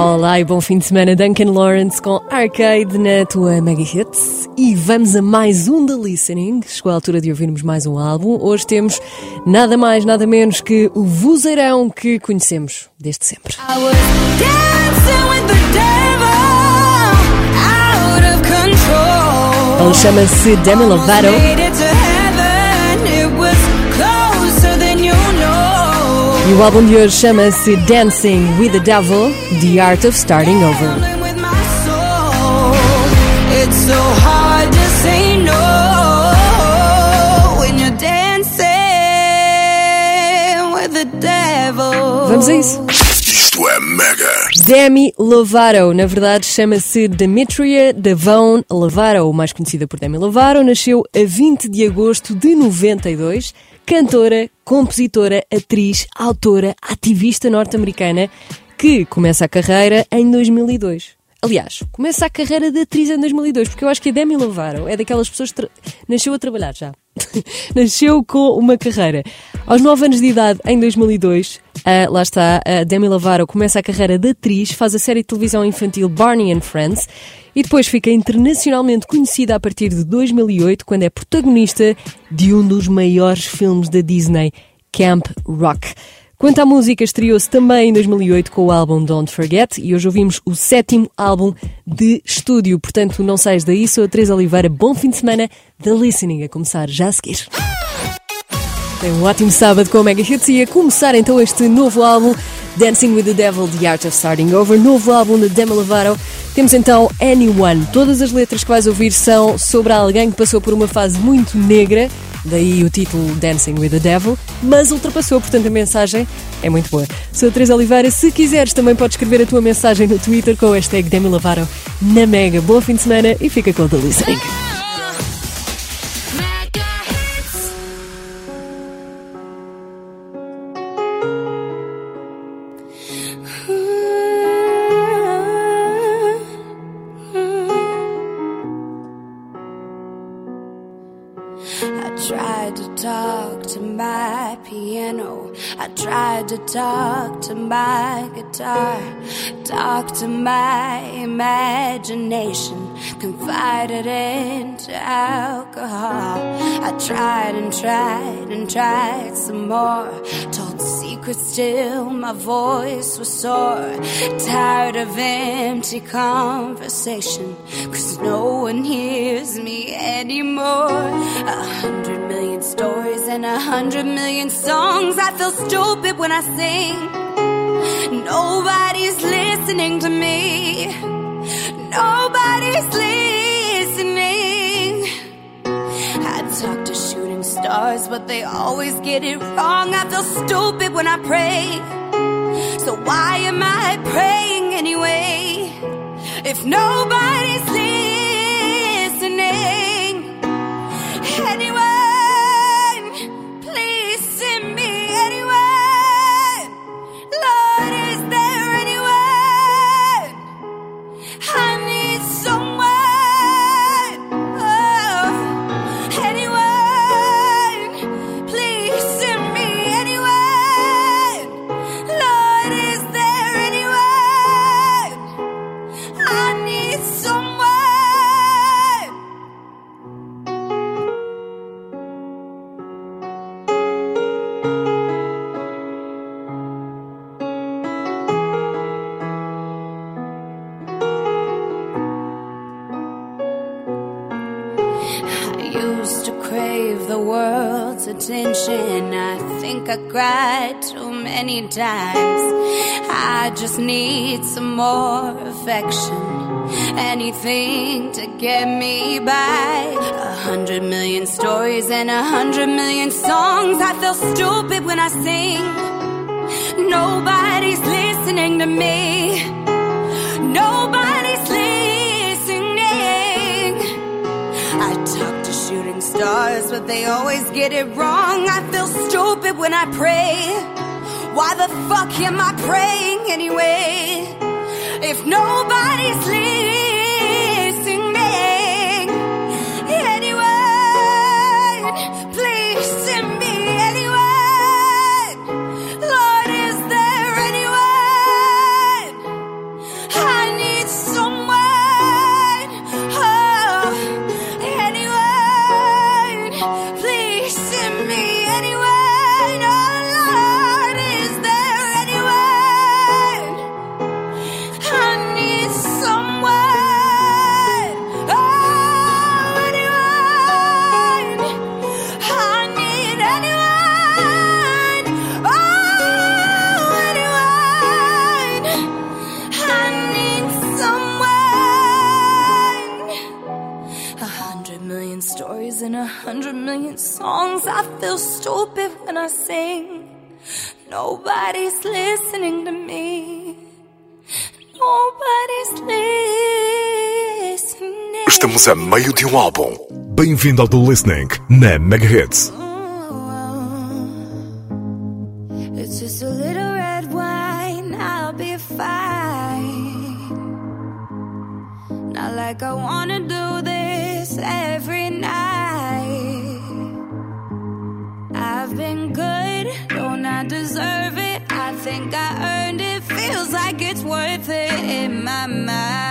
Olá e bom fim de semana, Duncan Lawrence com Arcade na tua Mega Hits. E vamos a mais um The Listening. Chegou a altura de ouvirmos mais um álbum. Hoje temos nada mais, nada menos que o vozeirão que conhecemos desde sempre. Ele chama-se Demi Lovato. E o álbum de hoje chama-se Dancing with the Devil The Art of Starting Over. Vamos a isso. Isto é mega. Demi Lovato, na verdade chama-se Demetria Devon Lovato, mais conhecida por Demi Lovato, nasceu a 20 de agosto de 92 cantora, compositora, atriz, autora, ativista norte-americana que começa a carreira em 2002. Aliás, começa a carreira de atriz em 2002, porque eu acho que a Demi Lovato é daquelas pessoas que nasceu a trabalhar já. nasceu com uma carreira. Aos 9 anos de idade, em 2002, uh, lá está, Demi Lovato começa a carreira de atriz, faz a série de televisão infantil Barney and Friends e depois fica internacionalmente conhecida a partir de 2008, quando é protagonista de um dos maiores filmes da Disney, Camp Rock. Quanto à música, estreou-se também em 2008 com o álbum Don't Forget e hoje ouvimos o sétimo álbum de estúdio. Portanto, não sais daí, sou a Teresa Oliveira. Bom fim de semana da Listening a começar já a seguir. Tem um ótimo sábado com o Mega Hits e a começar então este novo álbum Dancing with the Devil, The Art of Starting Over, novo álbum de Demi Lovato. Temos então Anyone. Todas as letras que vais ouvir são sobre alguém que passou por uma fase muito negra daí o título Dancing with the Devil, mas ultrapassou, portanto a mensagem é muito boa. Sou a Teresa Oliveira, se quiseres também podes escrever a tua mensagem no Twitter com o hashtag Demi Lovato na Mega. Bom fim de semana e fica com o The Listening. Tried to talk to my guitar, talk to my imagination, confided into alcohol. I tried and tried and tried some more, told secrets still, my voice was sore. Tired of empty conversation, cause no one hears me anymore. A hundred million stories and a hundred million songs. I feel stupid when I sing. Nobody's listening to me. Nobody's listening. I talk to shooting stars, but they always get it wrong. I feel stupid when I pray. So why am I praying anyway? If nobody's listening, anyway. Attention. I think I cried too many times. I just need some more affection. Anything to get me by. A hundred million stories and a hundred million songs. I feel stupid when I sing. Nobody's listening to me. Stars, but they always get it wrong. I feel stupid when I pray. Why the fuck am I praying anyway? If nobody's listening, hundred million songs. I feel stupid when I sing. Nobody's listening to me. Nobody's listening. Estamos a meio de um álbum. Bem-vindo ao The Listening na Mega Hits. think I earned it. Feels like it's worth it in my mind.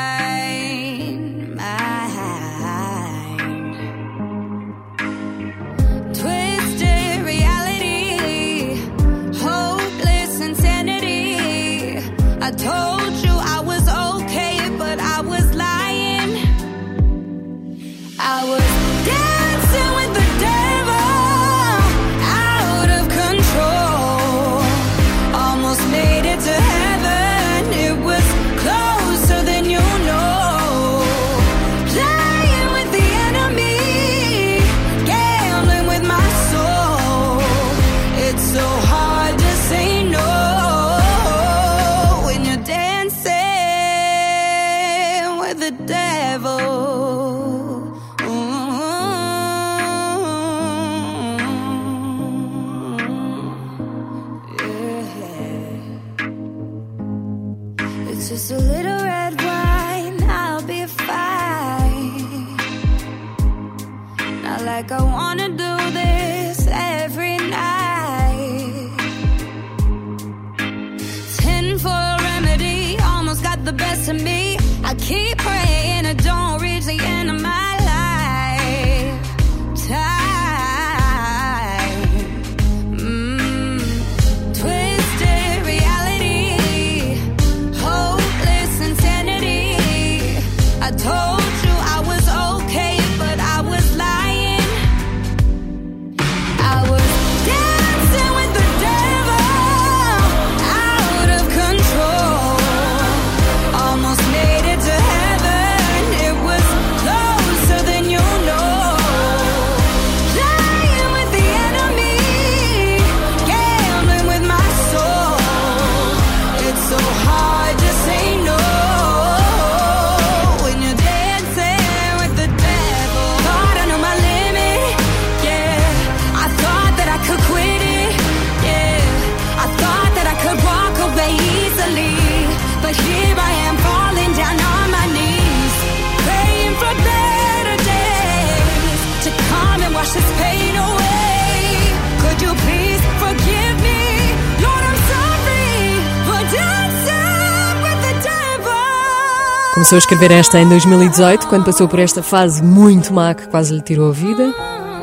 Começou a escrever esta em 2018, quando passou por esta fase muito má que quase lhe tirou a vida.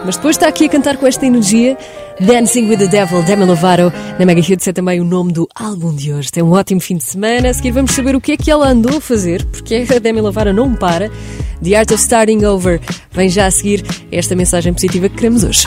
Mas depois está aqui a cantar com esta energia. Dancing with the Devil, Demi Lovato. Na Mega Hits é também o nome do álbum de hoje. Tem um ótimo fim de semana. A seguir vamos saber o que é que ela andou a fazer, porque a Demi Lovato não para. The Art of Starting Over. Vem já a seguir esta mensagem positiva que queremos hoje.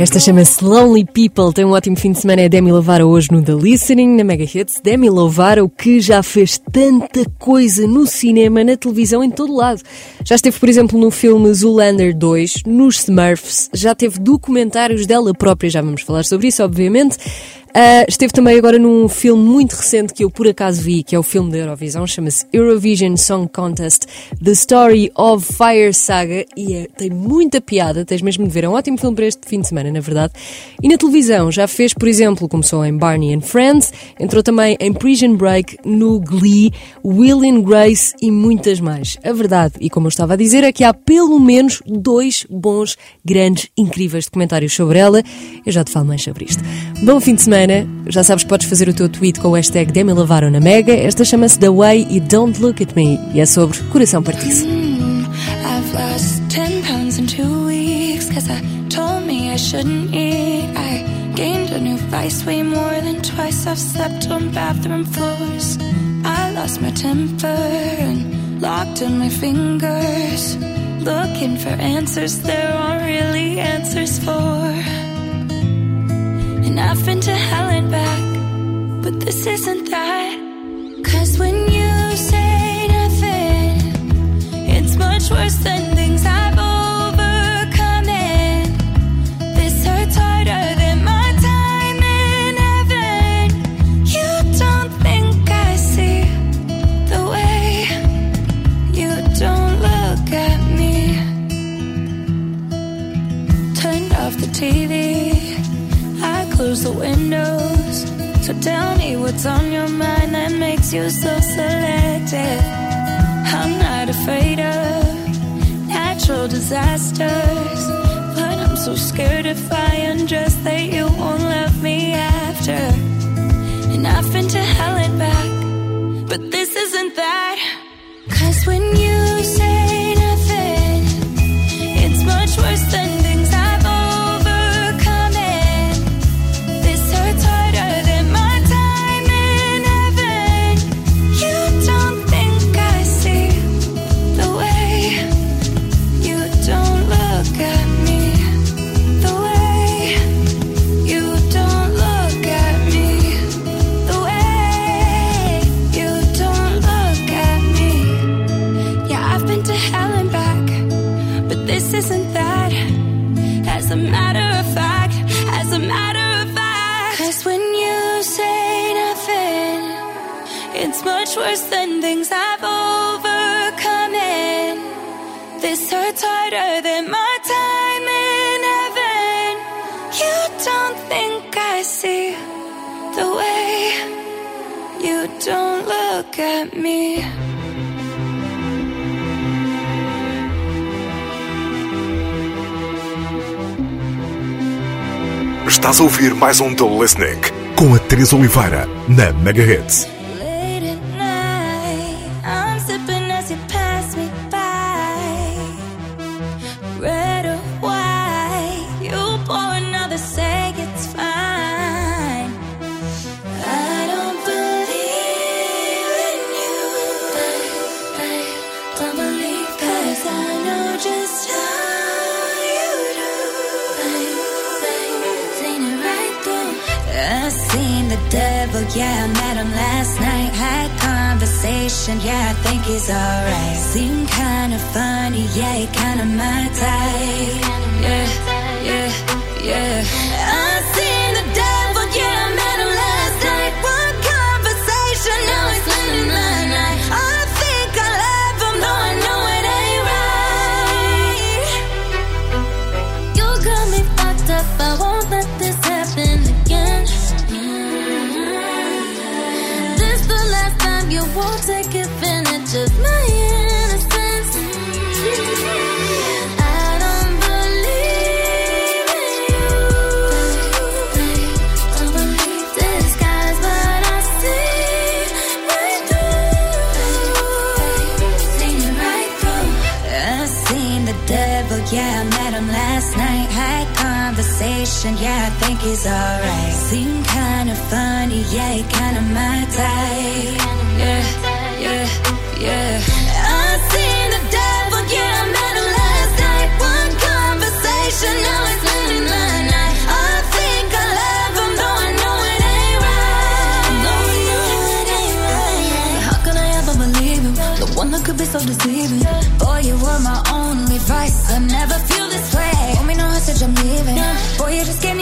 Esta chama-se Lonely People, tem um ótimo fim de semana. É Demi Lovato hoje no The Listening, na Mega Hits. Demi Lovato, que já fez tanta coisa no cinema, na televisão, em todo lado. Já esteve, por exemplo, no filme Zoolander 2, nos Smurfs, já teve documentários dela própria, já vamos falar sobre isso, obviamente. Uh, esteve também agora num filme muito recente que eu por acaso vi, que é o filme da Eurovisão, chama-se Eurovision Song Contest The Story of Fire Saga e é, tem muita piada, tens mesmo de ver, é um ótimo filme para este fim de semana, na verdade. E na televisão já fez, por exemplo, começou em Barney and Friends, entrou também em Prison Break, no Glee, Will and Grace e muitas mais. A verdade, e como eu estava a dizer, é que há pelo menos dois bons, grandes, incríveis documentários sobre ela. Eu já te falo mais sobre isto. Bom fim de semana semana. Já sabes podes fazer o teu tweet com o hashtag Demi na Mega. Esta chama-se The Way e Don't Look at Me e é sobre coração partido. Mm, I've lost 10 pounds in two weeks Cause I told me I shouldn't eat I gained a new vice way more than twice I've slept on bathroom floors I lost my temper and locked in my fingers Looking for answers there aren't really answers for and I've been to hell and back, but this isn't that. Cause when you say nothing, it's much worse than things I've overcome. And this hurts harder than my time in heaven. You don't think I see the way you don't look at me. Turned off the TV close the windows. So tell me what's on your mind that makes you so selective. I'm not afraid of natural disasters, but I'm so scared if I undress that you won't love me after. And I've been to hell and back, but this isn't that. Cause when you look at me. Estás a ouvir mais um The Listening com a Teresa Oliveira na Mega Hits. Conversation, yeah, I think he's alright. Seem kinda funny, yeah, he kinda my type yeah, yeah, yeah. I seen the devil, yeah, I met him last night. One conversation, now it's spending my night. I think I love him, though I know it ain't right. No, it ain't right. How can I ever believe him? The one that could be so deceiving. Boy, you were my only vice. I never just gave me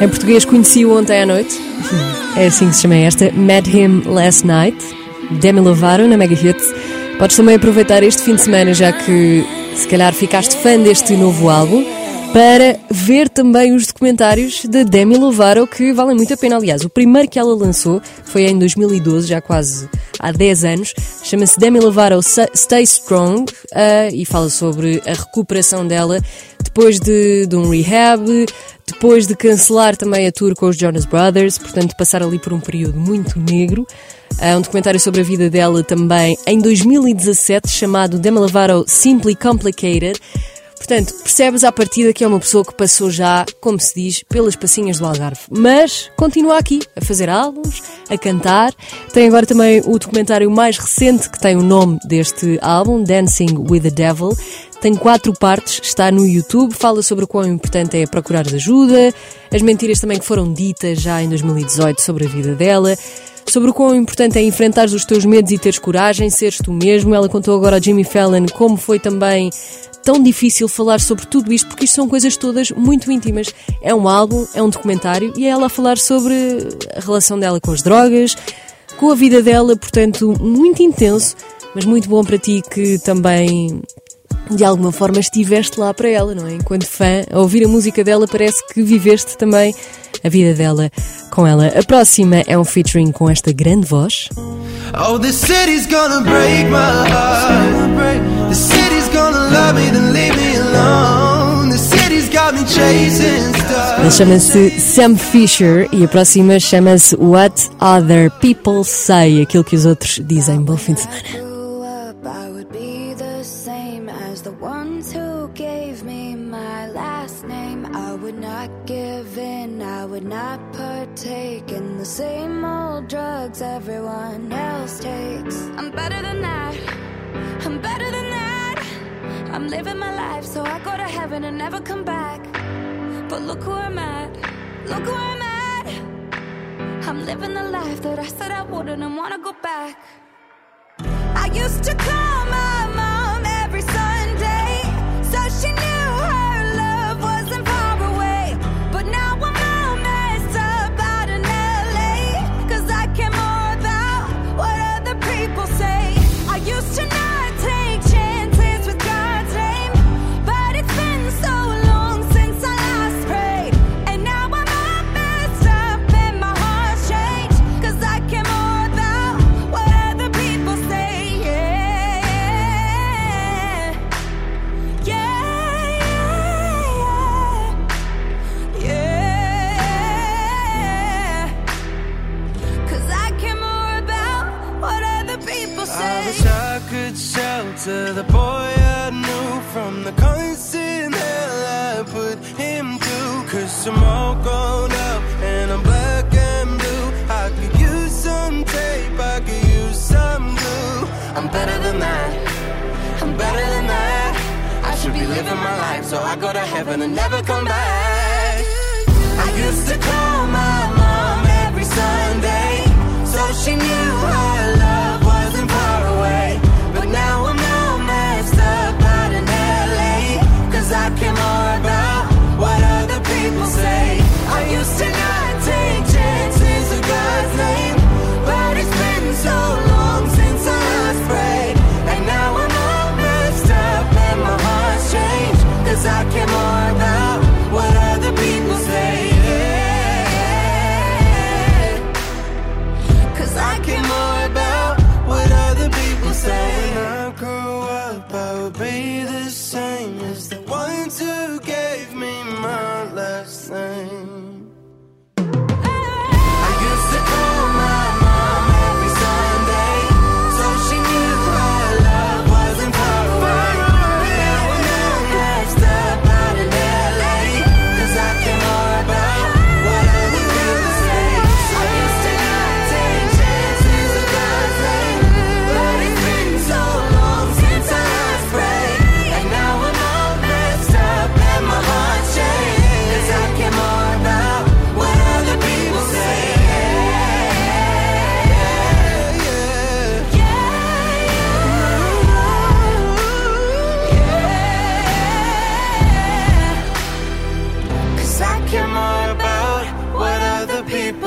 Em português conheci ontem à noite. É assim que se chama esta. Met Him Last Night. Demi Lovato na Mega Hits. Podes também aproveitar este fim de semana, já que se calhar ficaste fã deste novo álbum, para ver também os documentários de Demi Lovato, que valem muito a pena. Aliás, o primeiro que ela lançou foi em 2012, já quase há 10 anos. Chama-se Demi Lovato Stay Strong uh, e fala sobre a recuperação dela depois de, de um rehab, depois de cancelar também a tour com os Jonas Brothers, portanto, passar ali por um período muito negro. Há um documentário sobre a vida dela também em 2017, chamado Demi Lovato Simply Complicated. Portanto, percebes à partida que é uma pessoa que passou já, como se diz, pelas passinhas do Algarve. Mas continua aqui a fazer álbuns, a cantar. Tem agora também o documentário mais recente que tem o nome deste álbum, Dancing with the Devil. Tem quatro partes, está no YouTube, fala sobre o quão importante é procurar ajuda, as mentiras também que foram ditas já em 2018 sobre a vida dela, sobre o quão importante é enfrentar os teus medos e teres coragem, seres tu mesmo. Ela contou agora ao Jimmy Fallon como foi também tão difícil falar sobre tudo isto, porque isto são coisas todas muito íntimas. É um álbum, é um documentário e é ela a falar sobre a relação dela com as drogas, com a vida dela, portanto, muito intenso, mas muito bom para ti que também de alguma forma estiveste lá para ela, não é? Enquanto fã, a ouvir a música dela, parece que viveste também a vida dela com ela. A próxima é um featuring com esta grande voz. Oh, the city's gonna break my heart. The city's gonna love me, then leave me alone. The city's got me chasing stars. Ele chama-se Sam Fisher e a próxima chama-se What Other People Say, aquilo que os outros dizem. Bom fim de semana. partake in the same old drugs everyone else takes. I'm better than that. I'm better than that. I'm living my life so I go to heaven and never come back. But look who I'm at. Look who I'm at. I'm living the life that I said I wouldn't and wanna go back. I used to call my mom so I go to heaven and never come back. I used to call my mom every Sunday so she knew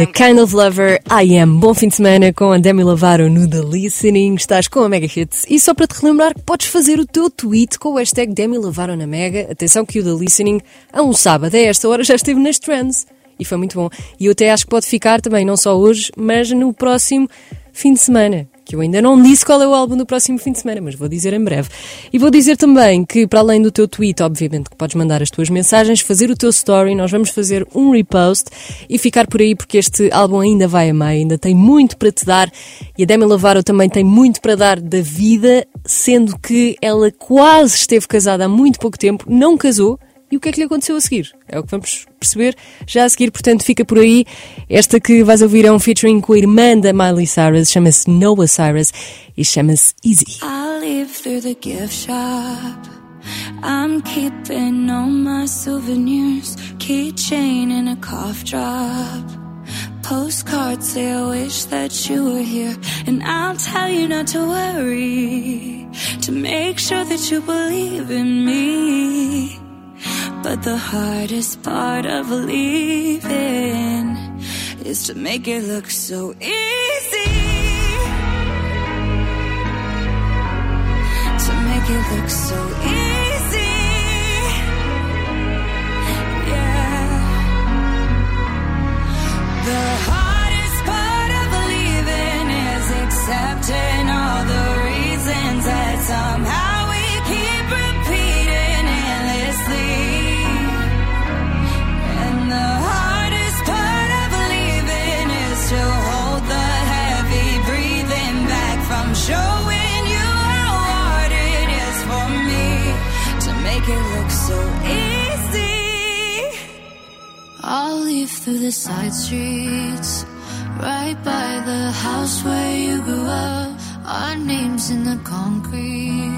The Kind of Lover I Am. Bom fim de semana com a Demi Lovato no The Listening. Estás com a Mega Hits. E só para te relembrar que podes fazer o teu tweet com o hashtag Demi Lovato na Mega. Atenção que o The Listening, a um sábado, a esta hora, já esteve nas trends. E foi muito bom. E eu até acho que pode ficar também, não só hoje, mas no próximo fim de semana que eu ainda não disse qual é o álbum do próximo fim de semana, mas vou dizer em breve. E vou dizer também que, para além do teu tweet, obviamente, que podes mandar as tuas mensagens, fazer o teu story, nós vamos fazer um repost e ficar por aí, porque este álbum ainda vai a meio, ainda tem muito para te dar e a Demi Lovato também tem muito para dar da vida, sendo que ela quase esteve casada há muito pouco tempo, não casou e o que é que lhe aconteceu a seguir? É o que vamos perceber já a seguir, portanto fica por aí. Esta que vais ouvir é um featuring com a irmã da Miley Cyrus, chama-se Noah Cyrus e chama-se Easy. I'll live through the gift shop. I'm keeping all my souvenirs, keychain and a cough drop. Postcards say I wish that you were here, and I'll tell you not to worry, to make sure that you believe in me. But the hardest part of leaving is to make it look so easy. To make it look so easy. Yeah. The hardest part of leaving is accepting all the through the side streets, right by the house where you grew up. Our names in the concrete,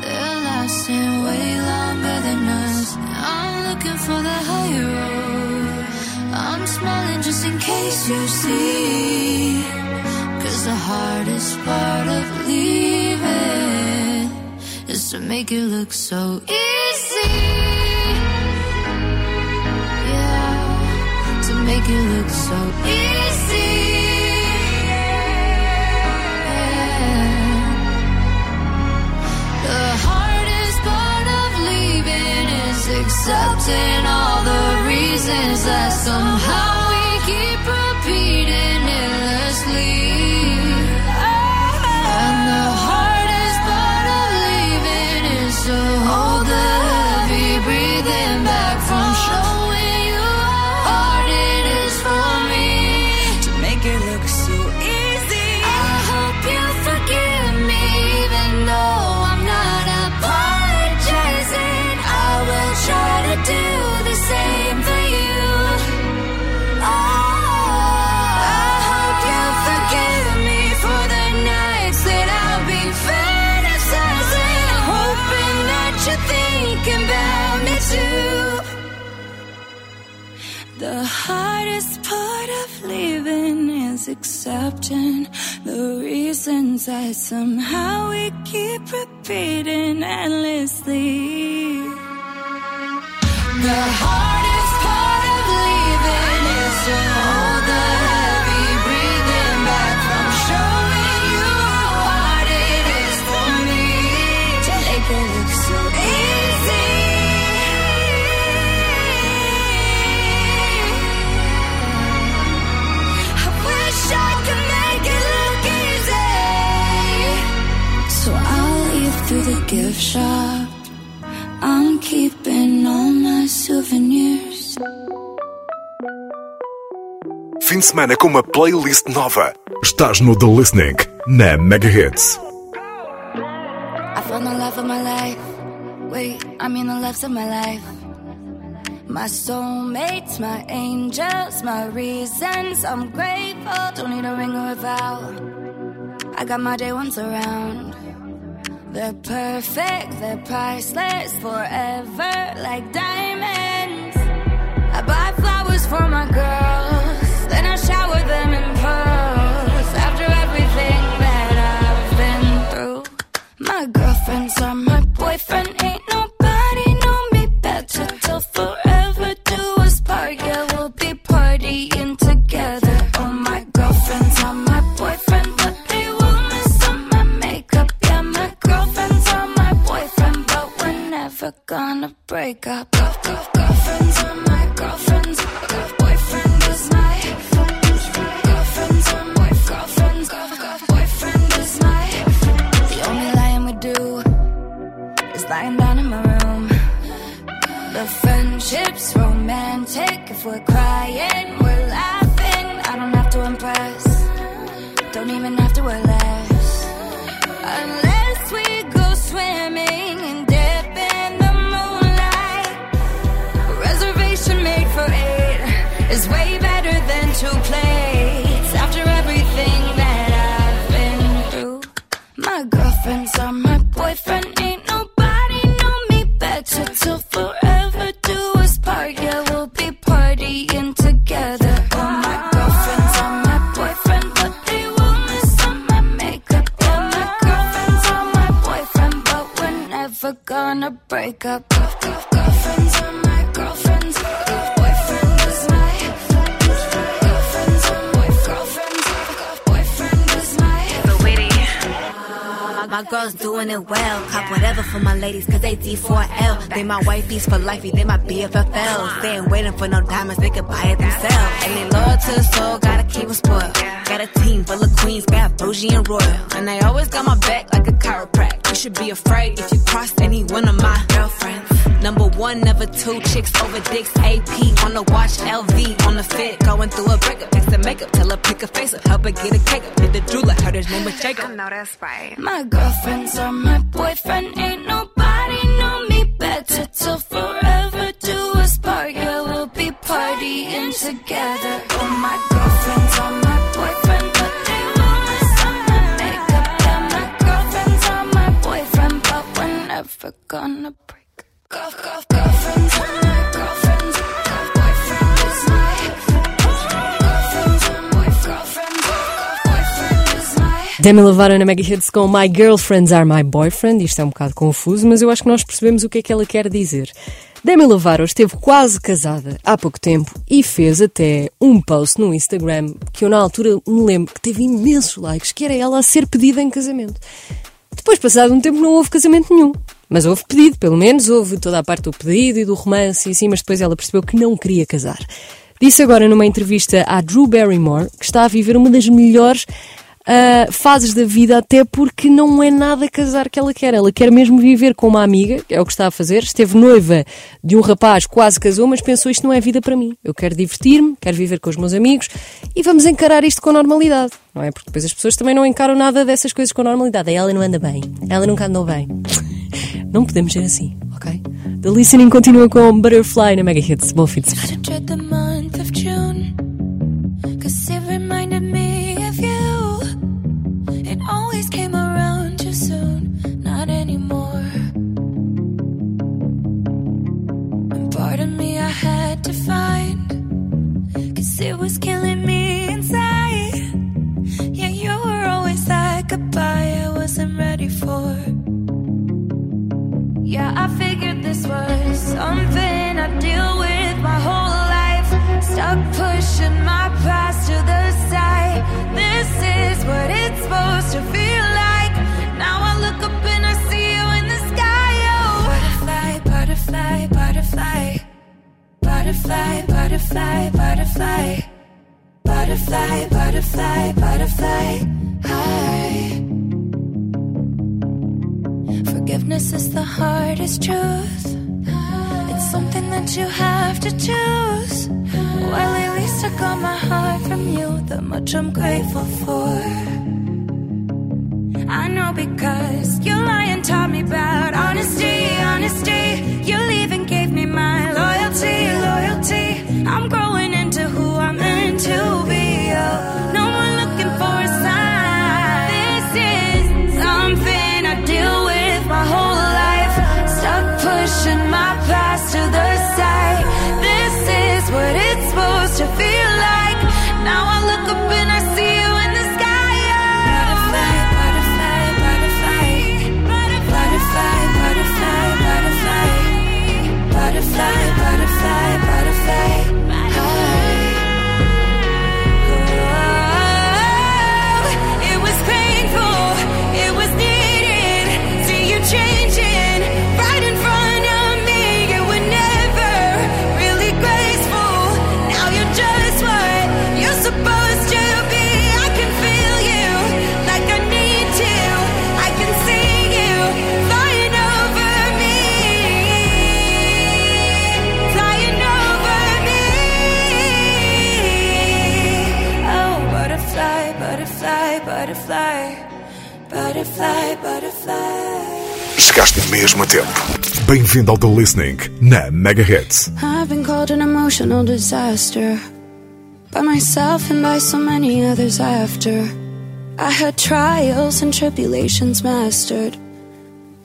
they're lasting way longer than us. I'm looking for the high road. I'm smiling just in case you see. Cause the hardest part of leaving is to make it look so easy. It look so easy. The hardest part of leaving is accepting all the reasons that somehow the reasons that somehow we keep repeating endlessly. The hardest gift shop. I'm keeping all my souvenirs. Fim de semana com uma playlist nova. Estás no The Listening, na Mega Hits. I found the love of my life. Wait, I mean the loves of my life. My soulmates, my angels, my reasons. I'm grateful. Don't need a ring or a vow. I got my day ones around. They're perfect, they're priceless, forever like diamonds. I buy flowers for my girls, then I shower them in pearls. After everything that I've been through, my girlfriends are my boyfriend. Ain't nobody My, girls doing it well. Cop whatever for my ladies, cause they D4L. They my wifeys for lifey, they my BFFLs. They ain't waiting for no diamonds, they could buy it themselves. And they loyal to the soul, gotta keep them spoiled. Got a team full of queens, got bougie and royal. And they always got my back like a chiropractor. You should be afraid if you cross any one of my girlfriends. Number one, never two chicks over dicks. AP on the watch, LV on the fit. Going through a breakup, fix the makeup, tell her pick a face up, help her get a cake up. Hit the jeweler, heard his name was Jacob. No, that's right. My girlfriends are my boyfriend. Ain't nobody know me better till forever do us part. Yeah, we'll be partying together. Oh, my girlfriends are my boyfriend, but they some my makeup. Yeah, my girlfriends are my boyfriend, but we're never gonna break. Girl, girl, girlfriends. Demi Lovato na Mega Hits com My Girlfriends Are My Boyfriend. Isto é um bocado confuso, mas eu acho que nós percebemos o que é que ela quer dizer. Demi Lovato esteve quase casada há pouco tempo e fez até um post no Instagram que eu na altura me lembro que teve imensos likes, que era ela a ser pedida em casamento. Depois, passado um tempo, não houve casamento nenhum. Mas houve pedido, pelo menos houve toda a parte do pedido e do romance e assim, mas depois ela percebeu que não queria casar. Disse agora numa entrevista à Drew Barrymore que está a viver uma das melhores ah, fases da vida, até porque não é nada casar que ela quer. Ela quer mesmo viver com uma amiga, é o que está a fazer. Esteve noiva de um rapaz, quase casou, mas pensou isto não é vida para mim. Eu quero divertir-me, quero viver com os meus amigos e vamos encarar isto com normalidade. Não é? Porque depois as pessoas também não encaram nada dessas coisas com normalidade. Ela não anda bem, ela nunca andou bem. Não podemos ser assim, ok? The Listening continua com Butterfly na Mega Hits. Bom fim de semana. Ready for. Yeah, I figured this was something I'd deal with my whole life. Stuck pushing my past to the side. This is what it's supposed to feel like. Now I look up and I see you in the sky. Oh, butterfly, butterfly, butterfly. Butterfly, butterfly, butterfly. Butterfly, butterfly, butterfly. Hi. Forgiveness is the hardest truth. It's something that you have to choose. Well, at least I got my heart from you. That much I'm grateful for. I know because you lying taught me about honesty, honesty. You leaving gave me my loyalty, loyalty. I'm growing into who I'm meant to be. Mesmo tempo. Bem-vindo ao The Listening na Mega Hits. I've been called an emotional disaster by myself and by so many others after. I had trials and tribulations mastered.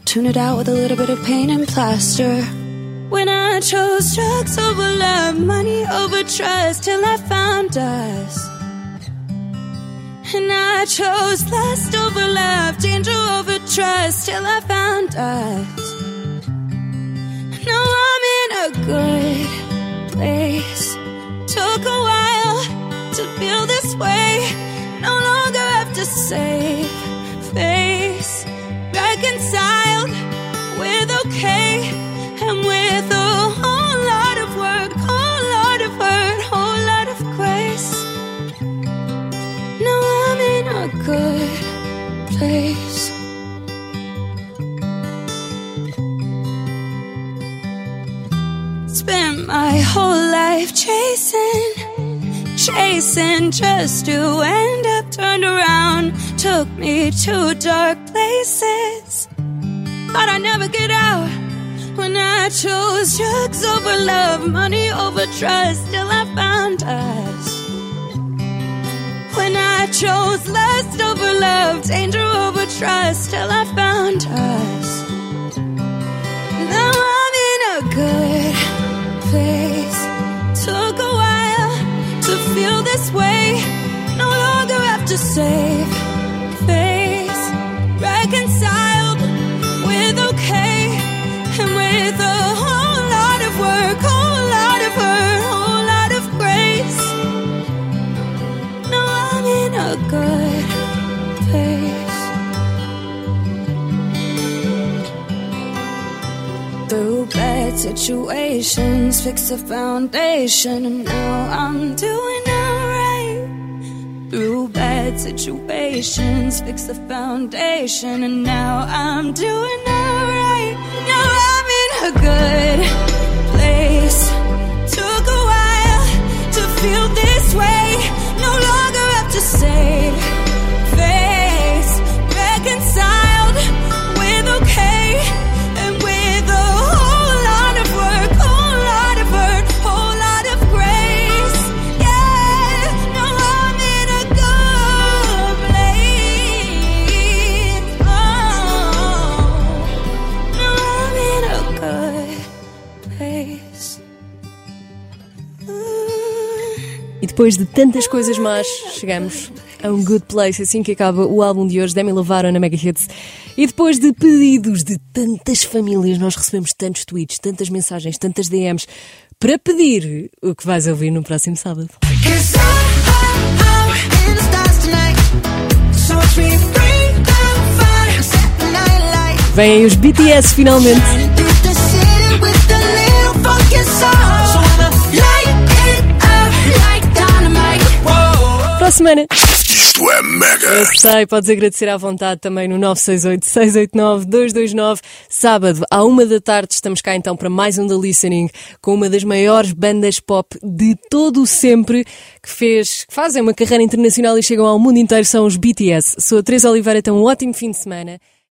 Tune it out with a little bit of pain and plaster. When I chose drugs over love, money over trust, till I found us. And I chose lust over love, danger over trust, till I found us. Now I'm in a good place. Took a while to feel this way. No longer have to save place. Spent my whole life chasing, chasing just to end up turned around. Took me to dark places, but I'd never get out. When I chose drugs over love, money over trust, till I found us. Chose lust over love, danger over trust, till I found us. Now I'm in a good place. Took a while to feel this way. No longer have to save situations, fix a foundation, and now I'm doing alright. Through bad situations, fix the foundation, and now I'm doing alright. Now I'm in a good place. Took a while to feel this way. Depois de tantas coisas más, chegamos a um good place, assim que acaba o álbum de hoje, Demi Lovato na Mega Hits. E depois de pedidos de tantas famílias, nós recebemos tantos tweets, tantas mensagens, tantas DMs, para pedir o que vais ouvir no próximo sábado. Cause I'm in the Para a semana. Isto é Mega. Eu sei, podes agradecer à vontade também no 968-689-229. Sábado, à uma da tarde, estamos cá então para mais um The Listening com uma das maiores bandas pop de todo o sempre que fez, que fazem uma carreira internacional e chegam ao mundo inteiro, são os BTS. Sou a Teresa Oliveira, então um ótimo fim de semana.